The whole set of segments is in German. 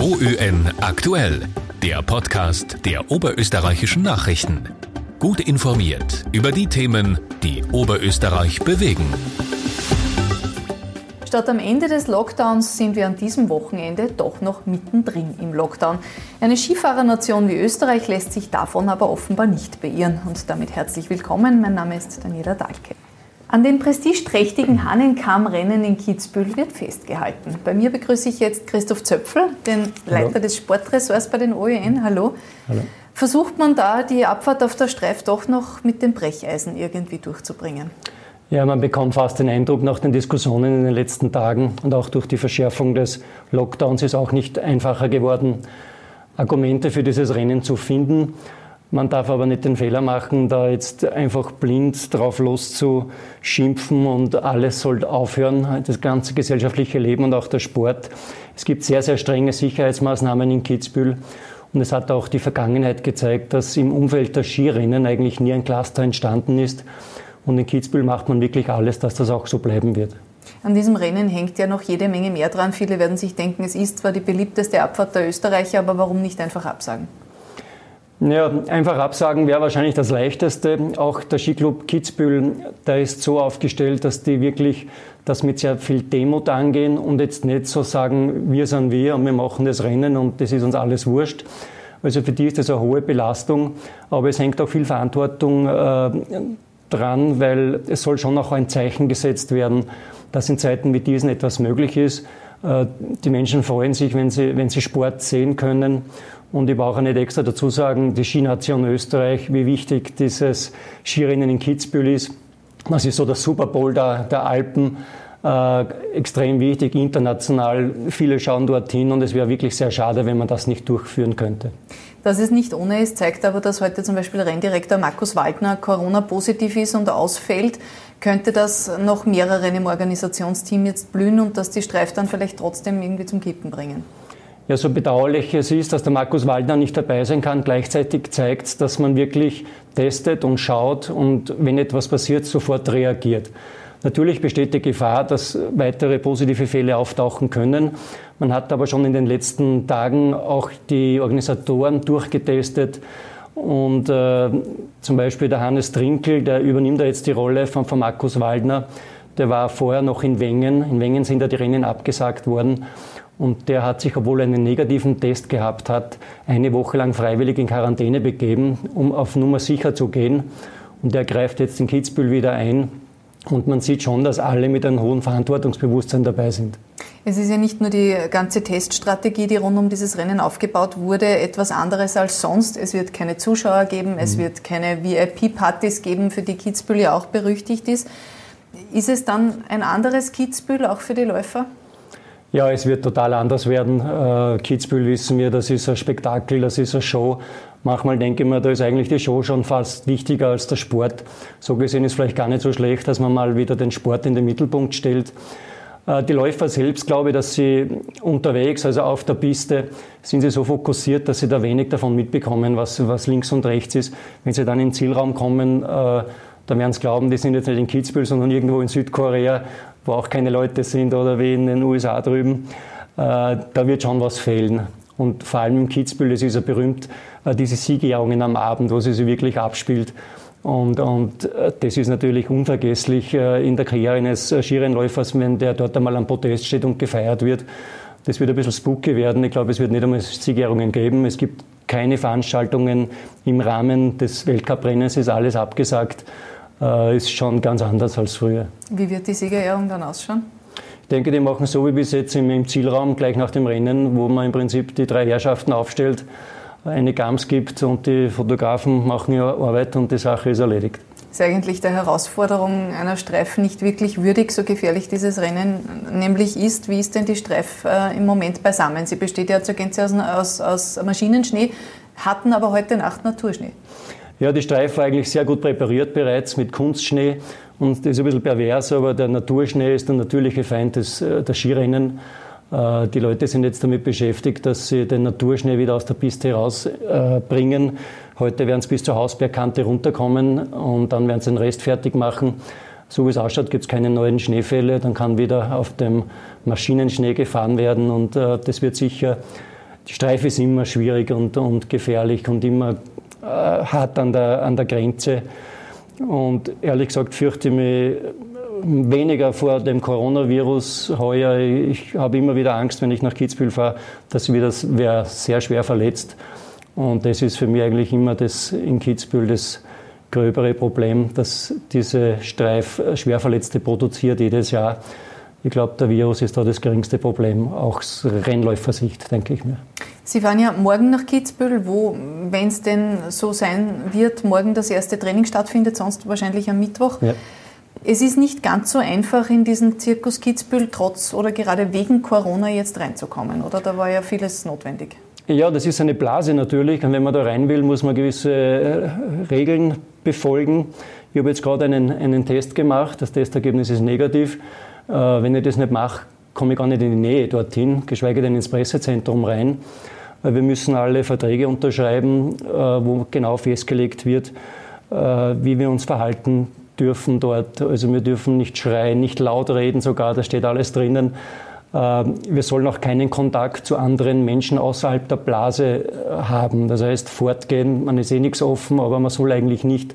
OÖN aktuell, der Podcast der oberösterreichischen Nachrichten. Gut informiert über die Themen, die Oberösterreich bewegen. Statt am Ende des Lockdowns sind wir an diesem Wochenende doch noch mittendrin im Lockdown. Eine Skifahrernation wie Österreich lässt sich davon aber offenbar nicht beirren. Und damit herzlich willkommen. Mein Name ist Daniela Dahlke. An den prestigeträchtigen Hahnenkammrennen in Kitzbühel wird festgehalten. Bei mir begrüße ich jetzt Christoph Zöpfel, den Leiter Hallo. des Sportressorts bei den OEN. Hallo. Hallo. Versucht man da die Abfahrt auf der Streif doch noch mit den Brecheisen irgendwie durchzubringen? Ja, man bekommt fast den Eindruck nach den Diskussionen in den letzten Tagen und auch durch die Verschärfung des Lockdowns ist auch nicht einfacher geworden, Argumente für dieses Rennen zu finden. Man darf aber nicht den Fehler machen, da jetzt einfach blind drauf loszuschimpfen und alles soll aufhören, das ganze gesellschaftliche Leben und auch der Sport. Es gibt sehr, sehr strenge Sicherheitsmaßnahmen in Kitzbühel und es hat auch die Vergangenheit gezeigt, dass im Umfeld der Skirennen eigentlich nie ein Cluster entstanden ist. Und in Kitzbühel macht man wirklich alles, dass das auch so bleiben wird. An diesem Rennen hängt ja noch jede Menge mehr dran. Viele werden sich denken, es ist zwar die beliebteste Abfahrt der Österreicher, aber warum nicht einfach absagen? Ja, einfach absagen wäre wahrscheinlich das Leichteste. Auch der Skiclub Kitzbühel, der ist so aufgestellt, dass die wirklich das mit sehr viel Demut angehen und jetzt nicht so sagen, wir sind wir und wir machen das Rennen und das ist uns alles wurscht. Also für die ist das eine hohe Belastung, aber es hängt auch viel Verantwortung äh, dran, weil es soll schon auch ein Zeichen gesetzt werden, dass in Zeiten wie diesen etwas möglich ist. Äh, die Menschen freuen sich, wenn sie, wenn sie Sport sehen können und ich brauche nicht extra dazu sagen, die Skination Österreich, wie wichtig dieses Skirennen in Kitzbühel ist. Das ist so der Super Bowl der, der Alpen. Äh, extrem wichtig, international. Viele schauen dorthin und es wäre wirklich sehr schade, wenn man das nicht durchführen könnte. Dass es nicht ohne ist, zeigt aber, dass heute zum Beispiel Renndirektor Markus Waldner Corona-positiv ist und ausfällt. Könnte das noch mehreren im Organisationsteam jetzt blühen und dass die Streif dann vielleicht trotzdem irgendwie zum Kippen bringen? Ja, so bedauerlich es ist, dass der Markus Waldner nicht dabei sein kann, gleichzeitig zeigt es, dass man wirklich testet und schaut und wenn etwas passiert, sofort reagiert. Natürlich besteht die Gefahr, dass weitere positive Fälle auftauchen können. Man hat aber schon in den letzten Tagen auch die Organisatoren durchgetestet. Und äh, zum Beispiel der Hannes Trinkel, der übernimmt da jetzt die Rolle von, von Markus Waldner. Der war vorher noch in Wengen. In Wengen sind da die Rennen abgesagt worden. Und der hat sich, obwohl er einen negativen Test gehabt hat, eine Woche lang freiwillig in Quarantäne begeben, um auf Nummer sicher zu gehen. Und der greift jetzt in Kitzbühel wieder ein. Und man sieht schon, dass alle mit einem hohen Verantwortungsbewusstsein dabei sind. Es ist ja nicht nur die ganze Teststrategie, die rund um dieses Rennen aufgebaut wurde, etwas anderes als sonst. Es wird keine Zuschauer geben, es mhm. wird keine VIP-Partys geben, für die Kitzbühel ja auch berüchtigt ist. Ist es dann ein anderes Kitzbühel auch für die Läufer? Ja, es wird total anders werden. Äh, Kitzbühel wissen wir, das ist ein Spektakel, das ist eine Show. Manchmal denke ich mir, da ist eigentlich die Show schon fast wichtiger als der Sport. So gesehen ist vielleicht gar nicht so schlecht, dass man mal wieder den Sport in den Mittelpunkt stellt. Äh, die Läufer selbst glaube ich, dass sie unterwegs, also auf der Piste, sind sie so fokussiert, dass sie da wenig davon mitbekommen, was, was links und rechts ist. Wenn sie dann in den Zielraum kommen, äh, dann werden sie glauben, die sind jetzt nicht in Kitzbühel, sondern irgendwo in Südkorea wo auch keine Leute sind oder wie in den USA drüben, äh, da wird schon was fehlen. Und vor allem im Kitzbühel, das ist ja berühmt, äh, diese Siegerehrungen am Abend, wo sie sich wirklich abspielt. Und, und äh, das ist natürlich unvergesslich in der Karriere eines Skirennläufers, wenn der dort einmal am Podest steht und gefeiert wird. Das wird ein bisschen spooky werden. Ich glaube, es wird nicht einmal Siegerehrungen geben. Es gibt keine Veranstaltungen im Rahmen des Weltcuprennens, ist alles abgesagt äh, ist schon ganz anders als früher. Wie wird die Siegerehrung dann ausschauen? Ich denke, die machen so wie bis jetzt im, Zielraum, gleich nach dem Rennen, wo man im Prinzip die drei Herrschaften aufstellt, eine Gams gibt und die Fotografen machen ihre Arbeit und die Sache ist erledigt. Ist eigentlich der Herausforderung einer Streif nicht wirklich würdig, so gefährlich dieses Rennen nämlich ist. Wie ist denn die Streif äh, im Moment beisammen? Sie besteht ja zur Gänze aus, aus, aus Maschinenschnee, hatten aber heute Nacht Naturschnee. Ja, die Streif war eigentlich sehr gut präpariert bereits mit Kunstschnee und das ist ein bisschen pervers, aber der Naturschnee ist der natürliche Feind des, äh, der Skirennen. Äh, die Leute sind jetzt damit beschäftigt, dass sie den Naturschnee wieder aus der Piste herausbringen. Heute werden sie bis zur Hausbergkante runterkommen und dann werden sie den Rest fertig machen. So wie es ausschaut, gibt es keine neuen Schneefälle. Dann kann wieder auf dem Maschinenschnee gefahren werden und äh, das wird sicher die Streife ist immer schwierig und, und gefährlich und immer äh, hart an der, an der Grenze. Und ehrlich gesagt fürchte ich mich weniger vor dem Coronavirus heuer. Ich habe immer wieder Angst, wenn ich nach Kitzbühel fahre, dass ich wieder wer sehr schwer verletzt. Und das ist für mich eigentlich immer das in Kitzbühel das gröbere Problem, dass diese Streif Schwerverletzte produziert jedes Jahr. Ich glaube, der Virus ist da das geringste Problem, auch aus Rennläufersicht, denke ich mir. Sie fahren ja morgen nach Kitzbühel, wo, wenn es denn so sein wird, morgen das erste Training stattfindet, sonst wahrscheinlich am Mittwoch. Ja. Es ist nicht ganz so einfach, in diesen Zirkus Kitzbühel trotz oder gerade wegen Corona jetzt reinzukommen, oder? Da war ja vieles notwendig. Ja, das ist eine Blase natürlich. Und wenn man da rein will, muss man gewisse äh, Regeln befolgen. Ich habe jetzt gerade einen, einen Test gemacht. Das Testergebnis ist negativ. Äh, wenn ich das nicht mache, komme ich gar nicht in die Nähe dorthin, geschweige denn ins Pressezentrum rein. Wir müssen alle Verträge unterschreiben, äh, wo genau festgelegt wird, wie wir uns verhalten dürfen dort. Also wir dürfen nicht schreien, nicht laut reden sogar, da steht alles drinnen. Wir sollen auch keinen Kontakt zu anderen Menschen außerhalb der Blase äh, haben. Das heißt, fortgehen, man ist eh nichts offen, aber man soll eigentlich nicht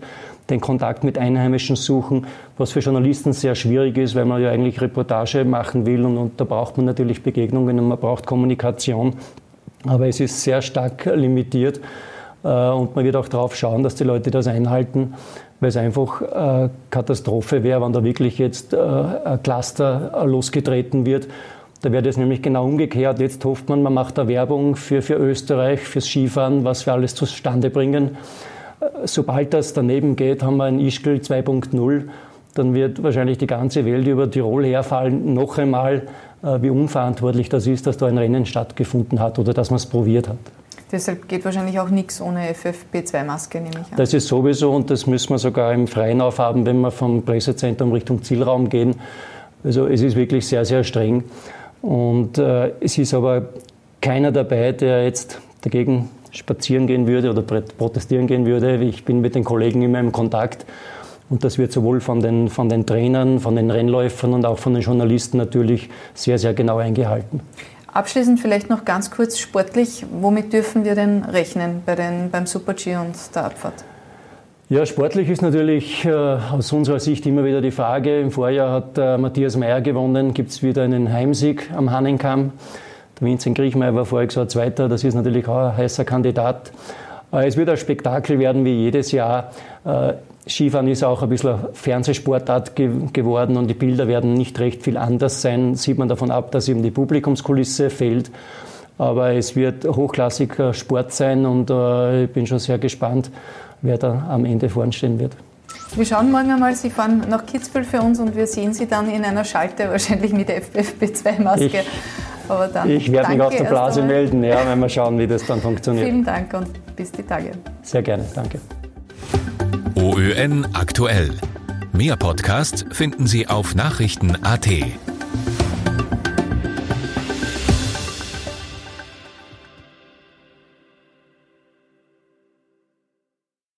den Kontakt mit Einheimischen suchen, was für Journalisten sehr schwierig ist, weil man ja eigentlich Reportage machen will und, und da braucht man natürlich Begegnungen und man braucht Kommunikation. Aber es ist sehr stark limitiert äh, und man wird auch darauf schauen, dass die Leute das einhalten weil es einfach äh, Katastrophe wäre, wenn da wirklich jetzt äh, ein Cluster losgetreten wird. Da wäre das nämlich genau umgekehrt. Jetzt hofft man, man macht da Werbung für, für Österreich, fürs Skifahren, was wir alles zustande bringen. Sobald das daneben geht, haben wir ein Ischgl 2.0. Dann wird wahrscheinlich die ganze Welt über Tirol herfallen. Noch einmal, äh, wie unverantwortlich das ist, dass da ein Rennen stattgefunden hat oder dass man es probiert hat. Deshalb geht wahrscheinlich auch nichts ohne FFP2-Maske, nehme ich an. Das ist sowieso und das müssen wir sogar im Freien aufhaben, wenn wir vom Pressezentrum Richtung Zielraum gehen. Also es ist wirklich sehr, sehr streng. Und äh, es ist aber keiner dabei, der jetzt dagegen spazieren gehen würde oder protestieren gehen würde. Ich bin mit den Kollegen immer im Kontakt. Und das wird sowohl von den, von den Trainern, von den Rennläufern und auch von den Journalisten natürlich sehr, sehr genau eingehalten. Abschließend vielleicht noch ganz kurz sportlich. Womit dürfen wir denn rechnen bei den, beim Super-G und der Abfahrt? Ja, sportlich ist natürlich äh, aus unserer Sicht immer wieder die Frage. Im Vorjahr hat äh, Matthias Meyer gewonnen. Gibt es wieder einen Heimsieg am Hannenkamm? Der Vincent Griechmeier war voriges Jahr Zweiter. Das ist natürlich auch ein heißer Kandidat. Äh, es wird ein Spektakel werden wie jedes Jahr. Äh, Skifahren ist auch ein bisschen Fernsehsportart ge geworden und die Bilder werden nicht recht viel anders sein. Sieht man davon ab, dass eben die Publikumskulisse fehlt. Aber es wird hochklassiger Sport sein und äh, ich bin schon sehr gespannt, wer da am Ende vorn stehen wird. Wir schauen morgen einmal, Sie fahren nach Kitzbühel für uns und wir sehen Sie dann in einer Schalte, wahrscheinlich mit FFP2-Maske. Ich, ich werde mich aus der Blase melden, ja, wenn wir schauen, wie das dann funktioniert. Vielen Dank und bis die Tage. Sehr gerne, danke. OÖN aktuell. Mehr Podcasts finden Sie auf Nachrichten.at.